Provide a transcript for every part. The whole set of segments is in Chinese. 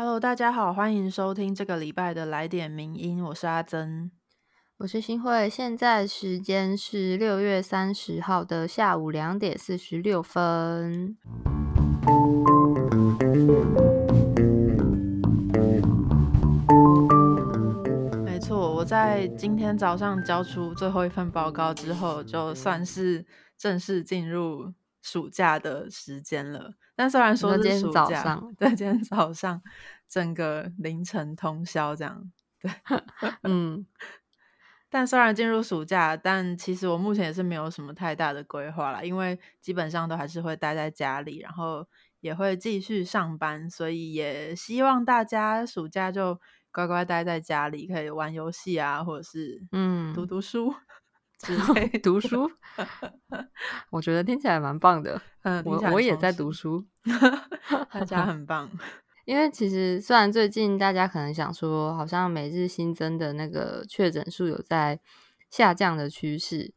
Hello，大家好，欢迎收听这个礼拜的来点名音，我是阿珍，我是新慧，现在时间是六月三十号的下午两点四十六分。没错，我在今天早上交出最后一份报告之后，就算是正式进入暑假的时间了。但虽然说是暑假，对，今天早上整个凌晨通宵这样，对，嗯。但虽然进入暑假，但其实我目前也是没有什么太大的规划了，因为基本上都还是会待在家里，然后也会继续上班，所以也希望大家暑假就乖乖待在家里，可以玩游戏啊，或者是嗯读读书，读书，我觉得听起来蛮棒的。嗯，我我也在读书，大家很棒。因为其实虽然最近大家可能想说，好像每日新增的那个确诊数有在下降的趋势，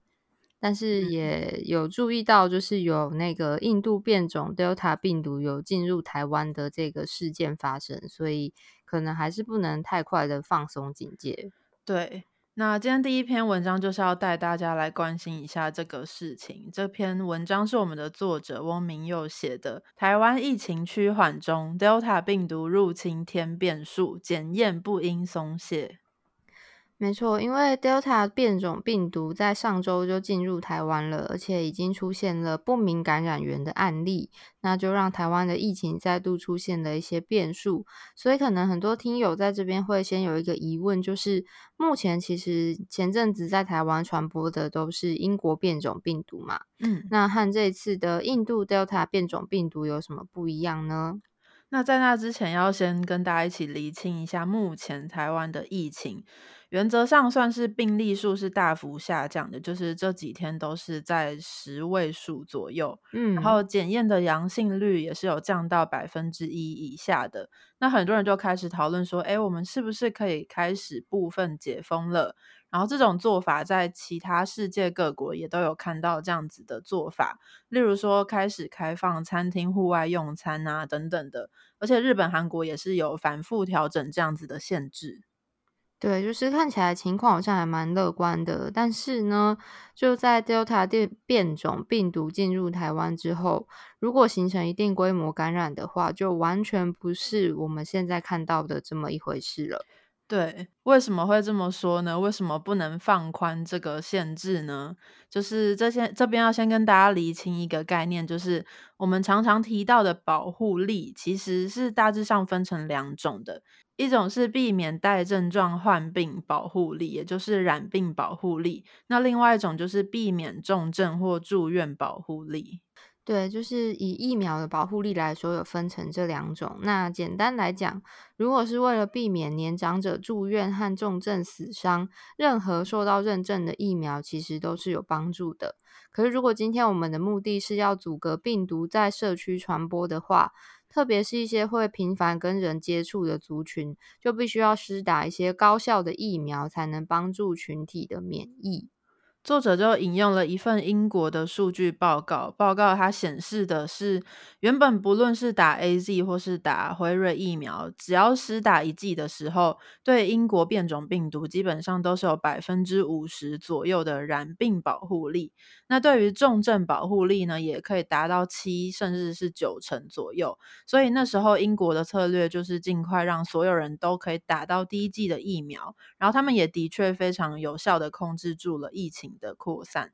但是也有注意到，就是有那个印度变种 Delta 病毒有进入台湾的这个事件发生，所以可能还是不能太快的放松警戒。对。那今天第一篇文章就是要带大家来关心一下这个事情。这篇文章是我们的作者翁明佑写的。台湾疫情趋缓中，Delta 病毒入侵天变数，检验不应松懈。没错，因为 Delta 变种病毒在上周就进入台湾了，而且已经出现了不明感染源的案例，那就让台湾的疫情再度出现了一些变数。所以，可能很多听友在这边会先有一个疑问，就是目前其实前阵子在台湾传播的都是英国变种病毒嘛？嗯，那和这次的印度 Delta 变种病毒有什么不一样呢？那在那之前，要先跟大家一起厘清一下目前台湾的疫情。原则上算是病例数是大幅下降的，就是这几天都是在十位数左右，嗯，然后检验的阳性率也是有降到百分之一以下的。那很多人就开始讨论说，哎，我们是不是可以开始部分解封了？然后这种做法在其他世界各国也都有看到这样子的做法，例如说开始开放餐厅户外用餐啊等等的，而且日本、韩国也是有反复调整这样子的限制。对，就是看起来情况好像还蛮乐观的，但是呢，就在 Delta 变变种病毒进入台湾之后，如果形成一定规模感染的话，就完全不是我们现在看到的这么一回事了。对，为什么会这么说呢？为什么不能放宽这个限制呢？就是这些这边要先跟大家厘清一个概念，就是我们常常提到的保护力，其实是大致上分成两种的，一种是避免带症状患病保护力，也就是染病保护力；那另外一种就是避免重症或住院保护力。对，就是以疫苗的保护力来说，有分成这两种。那简单来讲，如果是为了避免年长者住院和重症死伤，任何受到认证的疫苗其实都是有帮助的。可是，如果今天我们的目的是要阻隔病毒在社区传播的话，特别是一些会频繁跟人接触的族群，就必须要施打一些高效的疫苗，才能帮助群体的免疫。作者就引用了一份英国的数据报告，报告它显示的是，原本不论是打 A Z 或是打辉瑞疫苗，只要施打一剂的时候，对英国变种病毒基本上都是有百分之五十左右的染病保护力。那对于重症保护力呢，也可以达到七甚至是九成左右。所以那时候英国的策略就是尽快让所有人都可以打到第一剂的疫苗，然后他们也的确非常有效的控制住了疫情。的扩散，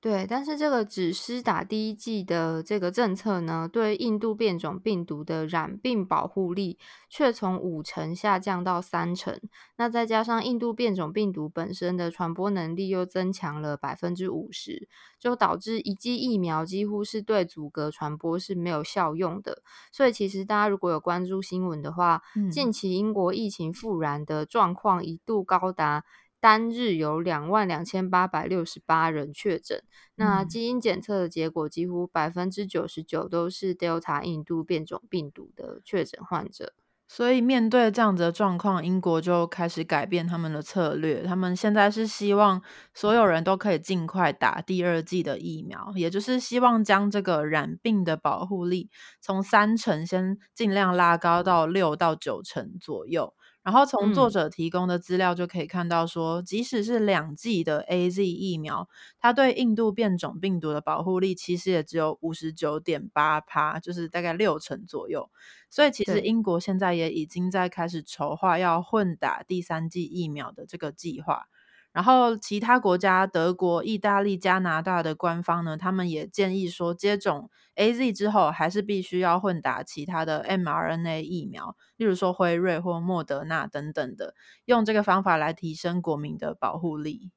对，但是这个只施打第一剂的这个政策呢，对印度变种病毒的染病保护力却从五成下降到三成。那再加上印度变种病毒本身的传播能力又增强了百分之五十，就导致一剂疫苗几乎是对阻隔传播是没有效用的。所以，其实大家如果有关注新闻的话，近期英国疫情复燃的状况一度高达。单日有两万两千八百六十八人确诊，那基因检测的结果几乎百分之九十九都是 Delta 印度变种病毒的确诊患者。所以面对这样子的状况，英国就开始改变他们的策略。他们现在是希望所有人都可以尽快打第二剂的疫苗，也就是希望将这个染病的保护力从三成先尽量拉高到六到九成左右。然后从作者提供的资料就可以看到，说即使是两剂的 A Z 疫苗，它对印度变种病毒的保护力其实也只有五十九点八趴，就是大概六成左右。所以其实英国现在也已经在开始筹划要混打第三剂疫苗的这个计划。然后，其他国家，德国、意大利、加拿大的官方呢，他们也建议说，接种 A Z 之后，还是必须要混打其他的 m R N A 疫苗，例如说辉瑞或莫德纳等等的，用这个方法来提升国民的保护力。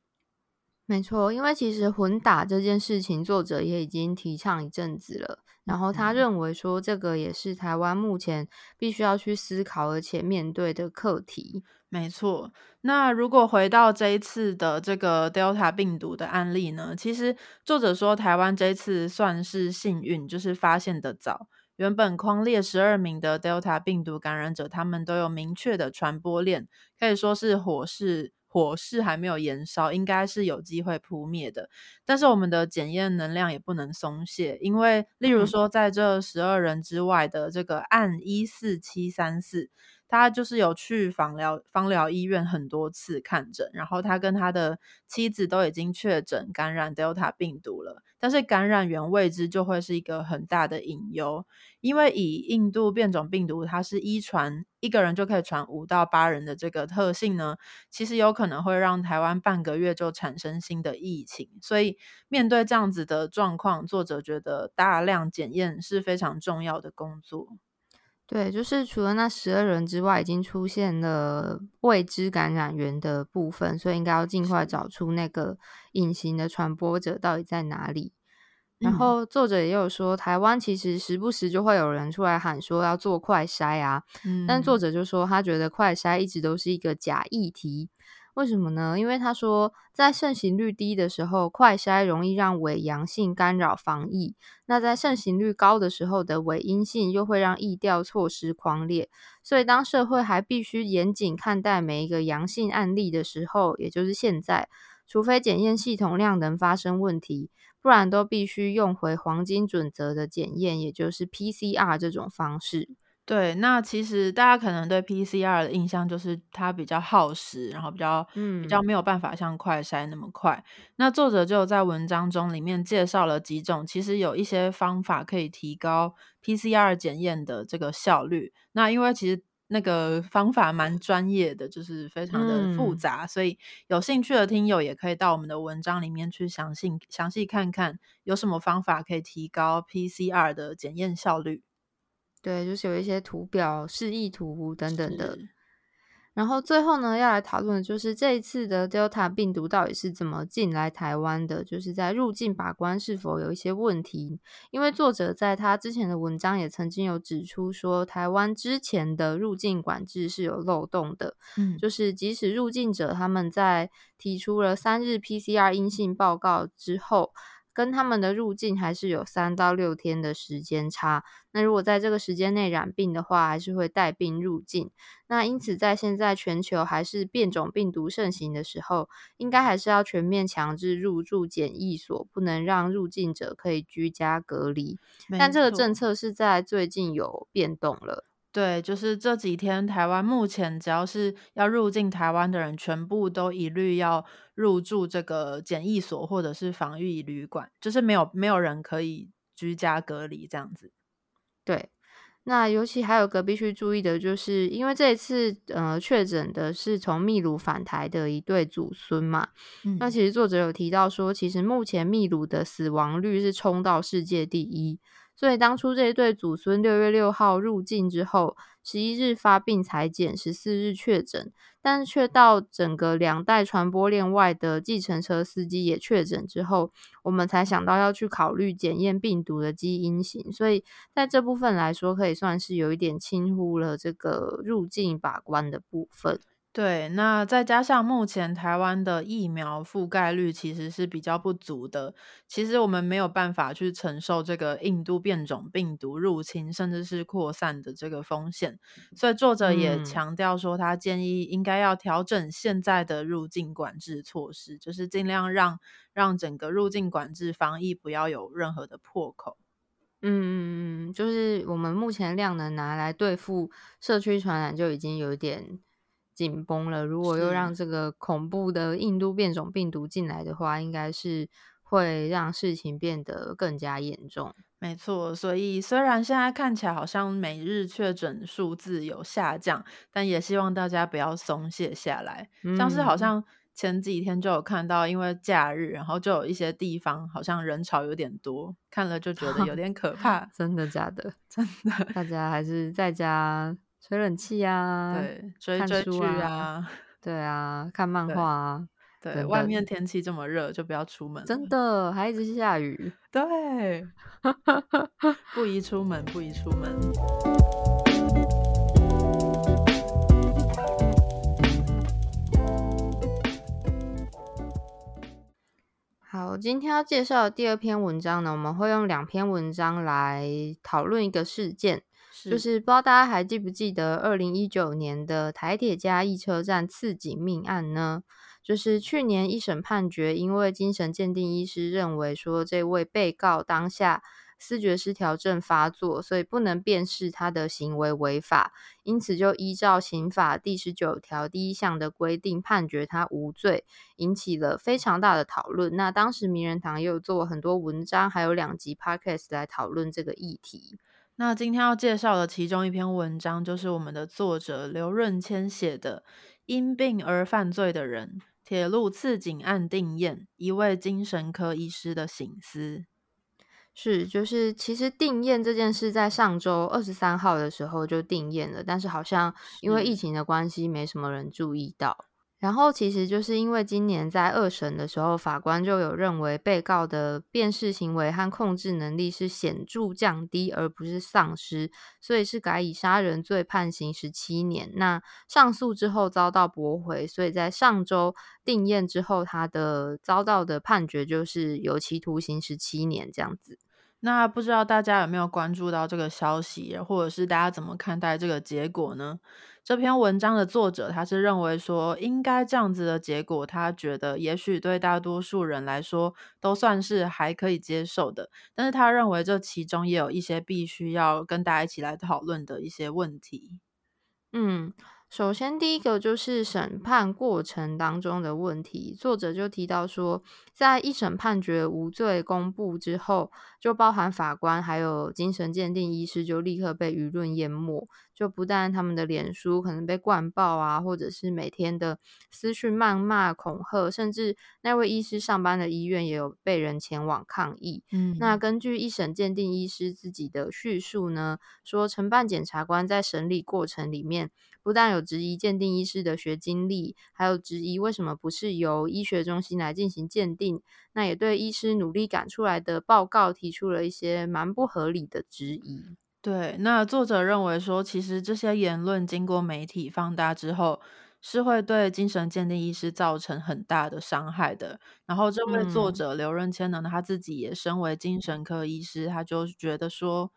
没错，因为其实混打这件事情，作者也已经提倡一阵子了。然后他认为说，这个也是台湾目前必须要去思考而且面对的课题。没错，那如果回到这一次的这个 Delta 病毒的案例呢？其实作者说，台湾这次算是幸运，就是发现的早。原本框列十二名的 Delta 病毒感染者，他们都有明确的传播链，可以说是火势。火势还没有燃烧，应该是有机会扑灭的。但是我们的检验能量也不能松懈，因为例如说，在这十二人之外的这个案一四七三四。他就是有去访疗芳疗医院很多次看诊，然后他跟他的妻子都已经确诊感染 Delta 病毒了，但是感染源未知就会是一个很大的隐忧，因为以印度变种病毒它是一传一个人就可以传五到八人的这个特性呢，其实有可能会让台湾半个月就产生新的疫情，所以面对这样子的状况，作者觉得大量检验是非常重要的工作。对，就是除了那十二人之外，已经出现了未知感染源的部分，所以应该要尽快找出那个隐形的传播者到底在哪里。然后作者也有说，台湾其实时不时就会有人出来喊说要做快筛啊，但作者就说他觉得快筛一直都是一个假议题。为什么呢？因为他说，在盛行率低的时候，快筛容易让伪阳性干扰防疫；那在盛行率高的时候的伪阴性，又会让疫调措施狂烈。所以，当社会还必须严谨看待每一个阳性案例的时候，也就是现在，除非检验系统量能发生问题，不然都必须用回黄金准则的检验，也就是 PCR 这种方式。对，那其实大家可能对 PCR 的印象就是它比较耗时，然后比较嗯比较没有办法像快筛那么快。那作者就在文章中里面介绍了几种，其实有一些方法可以提高 PCR 检验的这个效率。那因为其实那个方法蛮专业的，就是非常的复杂，所以有兴趣的听友也可以到我们的文章里面去详细详细看看有什么方法可以提高 PCR 的检验效率。对，就是有一些图表、示意图等等的。然后最后呢，要来讨论的就是这一次的 Delta 病毒到底是怎么进来台湾的，就是在入境把关是否有一些问题？因为作者在他之前的文章也曾经有指出说，台湾之前的入境管制是有漏洞的。嗯，就是即使入境者他们在提出了三日 PCR 阴性报告之后。跟他们的入境还是有三到六天的时间差。那如果在这个时间内染病的话，还是会带病入境。那因此，在现在全球还是变种病毒盛行的时候，应该还是要全面强制入住检疫所，不能让入境者可以居家隔离。但这个政策是在最近有变动了。对，就是这几天，台湾目前只要是要入境台湾的人，全部都一律要入住这个检疫所或者是防疫旅馆，就是没有没有人可以居家隔离这样子。对，那尤其还有个必须注意的，就是因为这一次呃确诊的是从秘鲁返台的一对祖孙嘛，那其实作者有提到说，其实目前秘鲁的死亡率是冲到世界第一。所以当初这一对祖孙六月六号入境之后，十一日发病裁检，十四日确诊，但却到整个两代传播链外的计程车司机也确诊之后，我们才想到要去考虑检验病毒的基因型。所以在这部分来说，可以算是有一点轻忽了这个入境把关的部分。对，那再加上目前台湾的疫苗覆盖率其实是比较不足的，其实我们没有办法去承受这个印度变种病毒入侵甚至是扩散的这个风险，所以作者也强调说，他建议应该要调整现在的入境管制措施，就是尽量让让整个入境管制防疫不要有任何的破口。嗯嗯嗯，就是我们目前量能拿来对付社区传染就已经有点。紧绷了，如果又让这个恐怖的印度变种病毒进来的话，应该是会让事情变得更加严重。没错，所以虽然现在看起来好像每日确诊数字有下降，但也希望大家不要松懈下来。像是好像前几天就有看到，因为假日，然后就有一些地方好像人潮有点多，看了就觉得有点可怕。真的假的？真的，大家还是在家。吹冷气啊，对，追追剧啊，对啊，看漫画啊，对，外面天气这么热，就不要出门。真的，还一直下雨，对，不宜出门，不宜出门。好，今天要介绍的第二篇文章呢，我们会用两篇文章来讨论一个事件。就是不知道大家还记不记得二零一九年的台铁嘉义车站刺警命案呢？就是去年一审判决，因为精神鉴定医师认为说这位被告当下思觉失调症发作，所以不能辨识他的行为违法，因此就依照刑法第十九条第一项的规定判决他无罪，引起了非常大的讨论。那当时名人堂也有做很多文章，还有两集 podcast 来讨论这个议题。那今天要介绍的其中一篇文章，就是我们的作者刘润谦写的《因病而犯罪的人：铁路刺警案定验，一位精神科医师的醒思》。是，就是其实定验这件事，在上周二十三号的时候就定验了，但是好像因为疫情的关系，没什么人注意到。然后其实就是因为今年在二审的时候，法官就有认为被告的辨识行为和控制能力是显著降低，而不是丧失，所以是改以杀人罪判刑十七年。那上诉之后遭到驳回，所以在上周定验之后，他的遭到的判决就是有期徒刑十七年这样子。那不知道大家有没有关注到这个消息，或者是大家怎么看待这个结果呢？这篇文章的作者他是认为说，应该这样子的结果，他觉得也许对大多数人来说都算是还可以接受的，但是他认为这其中也有一些必须要跟大家一起来讨论的一些问题。嗯。首先，第一个就是审判过程当中的问题。作者就提到说，在一审判决无罪公布之后，就包含法官还有精神鉴定医师，就立刻被舆论淹没。就不但他们的脸书可能被灌爆啊，或者是每天的私讯谩骂、恐吓，甚至那位医师上班的医院也有被人前往抗议。嗯，那根据一审鉴定医师自己的叙述呢，说承办检察官在审理过程里面，不但有质疑鉴定医师的学经历，还有质疑为什么不是由医学中心来进行鉴定，那也对医师努力赶出来的报告提出了一些蛮不合理的质疑。对，那作者认为说，其实这些言论经过媒体放大之后，是会对精神鉴定医师造成很大的伤害的。然后，这位作者刘润谦呢，他自己也身为精神科医师，他就觉得说。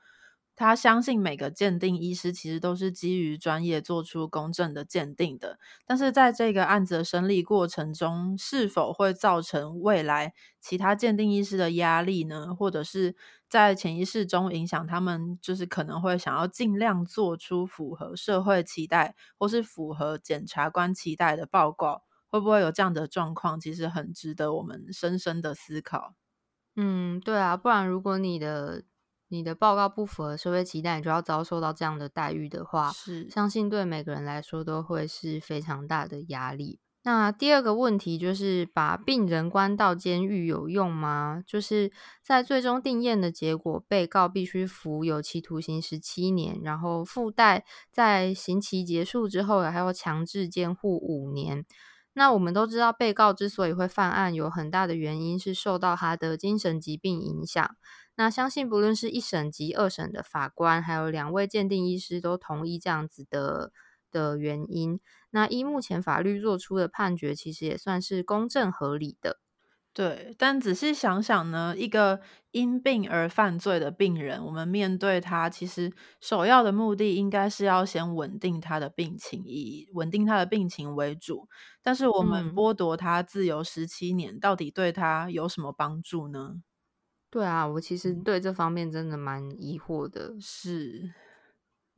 他相信每个鉴定医师其实都是基于专业做出公正的鉴定的，但是在这个案子的审理过程中，是否会造成未来其他鉴定医师的压力呢？或者是在潜意识中影响他们，就是可能会想要尽量做出符合社会期待或是符合检察官期待的报告，会不会有这样的状况？其实很值得我们深深的思考。嗯，对啊，不然如果你的。你的报告不符合社会期待，你就要遭受到这样的待遇的话，是相信对每个人来说都会是非常大的压力。那第二个问题就是，把病人关到监狱有用吗？就是在最终定验的结果，被告必须服有期徒刑十七年，然后附带在刑期结束之后还要强制监护五年。那我们都知道，被告之所以会犯案，有很大的原因是受到他的精神疾病影响。那相信不论是一审及二审的法官，还有两位鉴定医师都同意这样子的的原因。那依目前法律做出的判决，其实也算是公正合理的。对，但仔细想想呢，一个因病而犯罪的病人，我们面对他，其实首要的目的应该是要先稳定他的病情，以稳定他的病情为主。但是我们剥夺他自由十七年，到底对他有什么帮助呢？对啊，我其实对这方面真的蛮疑惑的。是。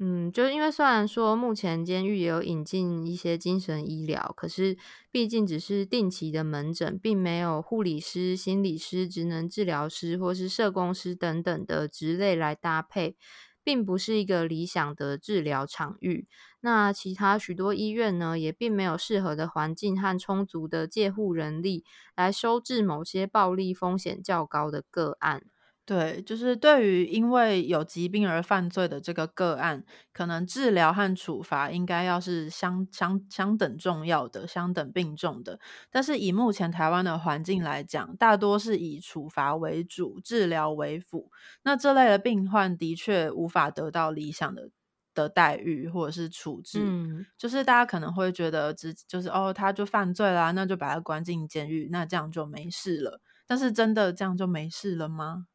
嗯，就是因为虽然说目前监狱也有引进一些精神医疗，可是毕竟只是定期的门诊，并没有护理师、心理师、职能治疗师或是社工师等等的职类来搭配，并不是一个理想的治疗场域。那其他许多医院呢，也并没有适合的环境和充足的介护人力来收治某些暴力风险较高的个案。对，就是对于因为有疾病而犯罪的这个个案，可能治疗和处罚应该要是相相相等重要的、相等并重的。但是以目前台湾的环境来讲，大多是以处罚为主，治疗为辅。那这类的病患的确无法得到理想的的待遇或者是处置。嗯，就是大家可能会觉得，只就是哦，他就犯罪啦，那就把他关进监狱，那这样就没事了。但是真的这样就没事了吗？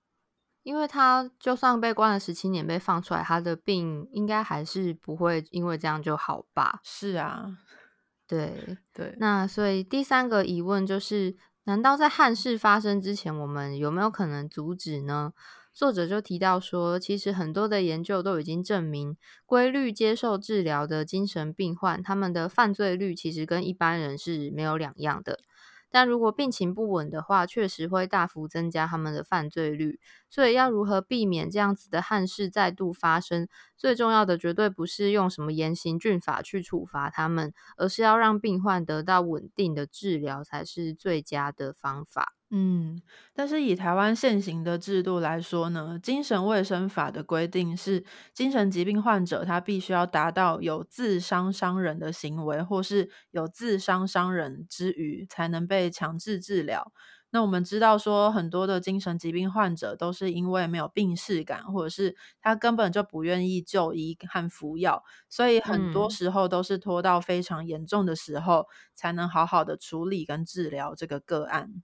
因为他就算被关了十七年，被放出来，他的病应该还是不会因为这样就好吧？是啊，对 对。那所以第三个疑问就是：难道在汉室发生之前，我们有没有可能阻止呢？作者就提到说，其实很多的研究都已经证明，规律接受治疗的精神病患，他们的犯罪率其实跟一般人是没有两样的。但如果病情不稳的话，确实会大幅增加他们的犯罪率。所以要如何避免这样子的憾事再度发生？最重要的绝对不是用什么严刑峻法去处罚他们，而是要让病患得到稳定的治疗才是最佳的方法。嗯，但是以台湾现行的制度来说呢，精神卫生法的规定是，精神疾病患者他必须要达到有自伤伤人的行为，或是有自伤伤人之余，才能被强制治疗。那我们知道说，很多的精神疾病患者都是因为没有病逝感，或者是他根本就不愿意就医和服药，所以很多时候都是拖到非常严重的时候，才能好好的处理跟治疗这个个案。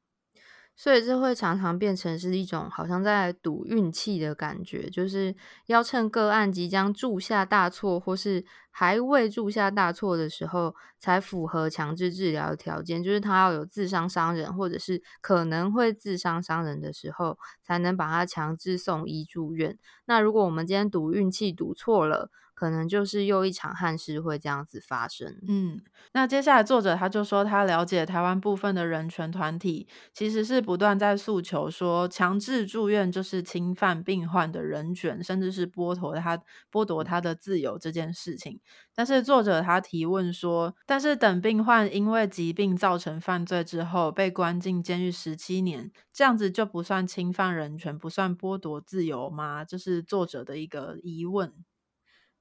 所以这会常常变成是一种好像在赌运气的感觉，就是要趁个案即将铸下大错，或是还未铸下大错的时候，才符合强制治疗的条件，就是他要有自伤伤人，或者是可能会自伤伤人的时候，才能把他强制送医住院。那如果我们今天赌运气赌错了，可能就是又一场憾事会这样子发生。嗯，那接下来作者他就说，他了解台湾部分的人权团体其实是不断在诉求说，强制住院就是侵犯病患的人权，甚至是剥夺他剥夺他的自由这件事情。但是作者他提问说，但是等病患因为疾病造成犯罪之后被关进监狱十七年，这样子就不算侵犯人权，不算剥夺自由吗？这是作者的一个疑问。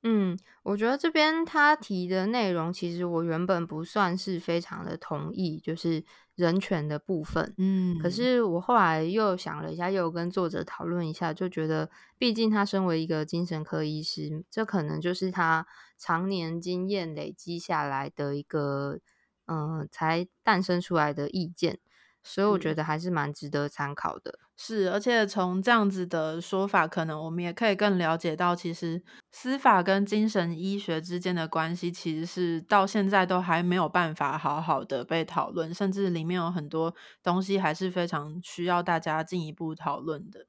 嗯，我觉得这边他提的内容，其实我原本不算是非常的同意，就是人权的部分。嗯，可是我后来又想了一下，又跟作者讨论一下，就觉得，毕竟他身为一个精神科医师，这可能就是他常年经验累积下来的一个，嗯，才诞生出来的意见。所以我觉得还是蛮值得参考的。是，而且从这样子的说法，可能我们也可以更了解到，其实司法跟精神医学之间的关系，其实是到现在都还没有办法好好的被讨论，甚至里面有很多东西还是非常需要大家进一步讨论的。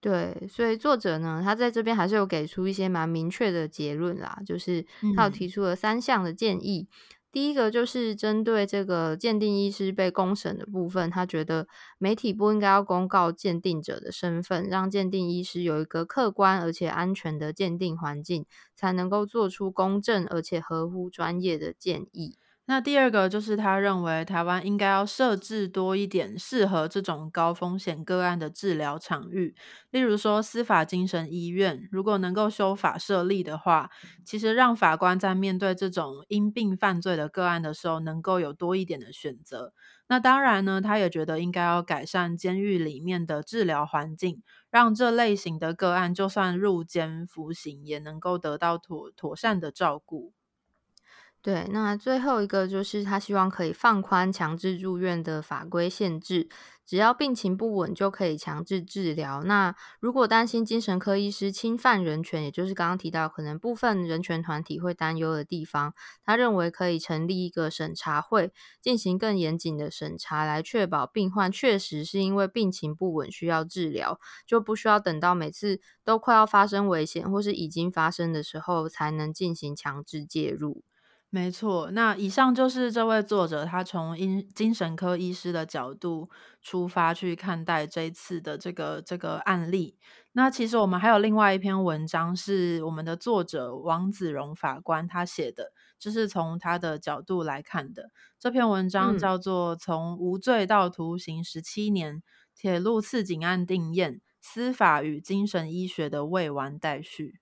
对，所以作者呢，他在这边还是有给出一些蛮明确的结论啦，就是他有提出了三项的建议。第一个就是针对这个鉴定医师被公审的部分，他觉得媒体不应该要公告鉴定者的身份，让鉴定医师有一个客观而且安全的鉴定环境，才能够做出公正而且合乎专业的建议。那第二个就是他认为台湾应该要设置多一点适合这种高风险个案的治疗场域，例如说司法精神医院，如果能够修法设立的话，其实让法官在面对这种因病犯罪的个案的时候，能够有多一点的选择。那当然呢，他也觉得应该要改善监狱里面的治疗环境，让这类型的个案就算入监服刑，也能够得到妥妥善的照顾。对，那最后一个就是他希望可以放宽强制住院的法规限制，只要病情不稳就可以强制治疗。那如果担心精神科医师侵犯人权，也就是刚刚提到可能部分人权团体会担忧的地方，他认为可以成立一个审查会，进行更严谨的审查，来确保病患确实是因为病情不稳需要治疗，就不需要等到每次都快要发生危险或是已经发生的时候才能进行强制介入。没错，那以上就是这位作者他从因精神科医师的角度出发去看待这一次的这个这个案例。那其实我们还有另外一篇文章是我们的作者王子荣法官他写的，就是从他的角度来看的。这篇文章叫做《从无罪到徒刑十七年：铁路刺警案定验，司法与精神医学的未完待续》。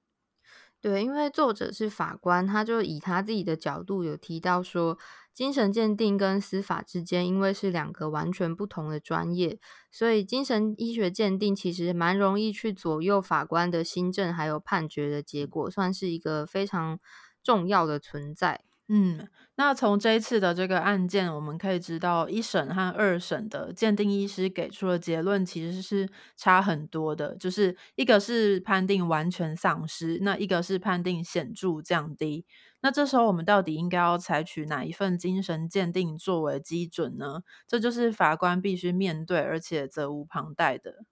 对，因为作者是法官，他就以他自己的角度有提到说，精神鉴定跟司法之间，因为是两个完全不同的专业，所以精神医学鉴定其实蛮容易去左右法官的新政还有判决的结果，算是一个非常重要的存在。嗯，那从这一次的这个案件，我们可以知道一审和二审的鉴定医师给出的结论其实是差很多的，就是一个是判定完全丧失，那一个是判定显著降低。那这时候我们到底应该要采取哪一份精神鉴定作为基准呢？这就是法官必须面对而且责无旁贷的。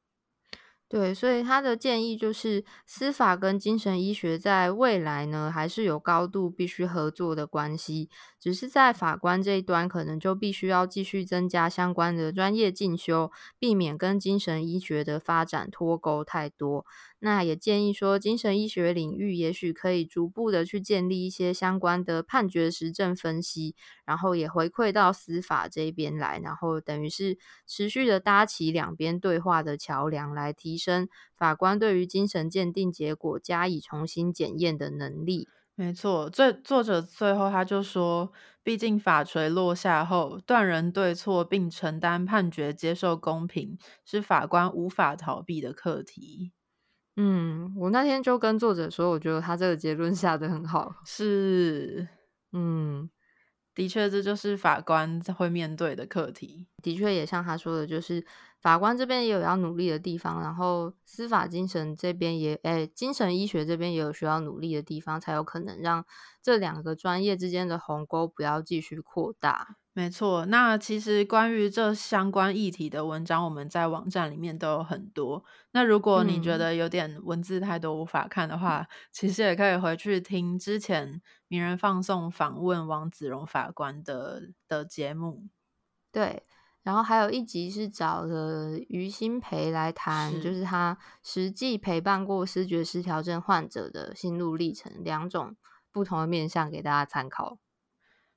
对，所以他的建议就是，司法跟精神医学在未来呢，还是有高度必须合作的关系，只是在法官这一端，可能就必须要继续增加相关的专业进修，避免跟精神医学的发展脱钩太多。那也建议说，精神医学领域也许可以逐步的去建立一些相关的判决实证分析，然后也回馈到司法这边来，然后等于是持续的搭起两边对话的桥梁，来提升法官对于精神鉴定结果加以重新检验的能力。没错，最作者最后他就说，毕竟法锤落下后，断人对错并承担判决、接受公平，是法官无法逃避的课题。嗯，我那天就跟作者说，我觉得他这个结论下的很好。是，嗯，的确，这就是法官会面对的课题。的确，也像他说的，就是法官这边也有要努力的地方，然后司法精神这边也，哎，精神医学这边也有需要努力的地方，才有可能让这两个专业之间的鸿沟不要继续扩大。没错，那其实关于这相关议题的文章，我们在网站里面都有很多。那如果你觉得有点文字太多无法看的话，其实也可以回去听之前名人放送访问王子荣法官的的节目。对，然后还有一集是找了于新培来谈，就是他实际陪伴过视觉失调症患者的心路历程，两种不同的面向给大家参考。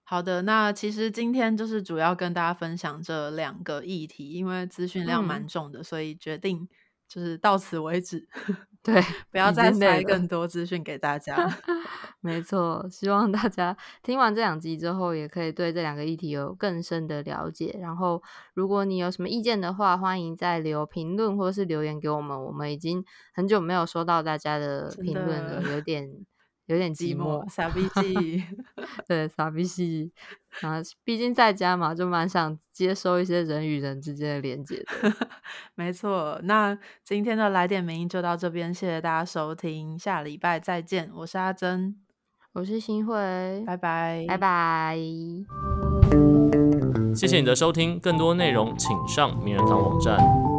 好的，那其实今天就是主要跟大家分享这两个议题，因为资讯量蛮重的，所以决定就是到此为止。对，不要再塞更多资讯给大家。没错，希望大家听完这两集之后，也可以对这两个议题有更深的了解。然后，如果你有什么意见的话，欢迎再留评论或是留言给我们。我们已经很久没有收到大家的评论了，有点。有点寂寞，傻逼戏，对，傻逼戏啊！毕竟在家嘛，就蛮想接收一些人与人之间的连接的。没错，那今天的来点名就到这边，谢谢大家收听，下礼拜再见。我是阿珍，我是新慧，拜拜，拜拜。谢谢你的收听，更多内容请上名人堂网站。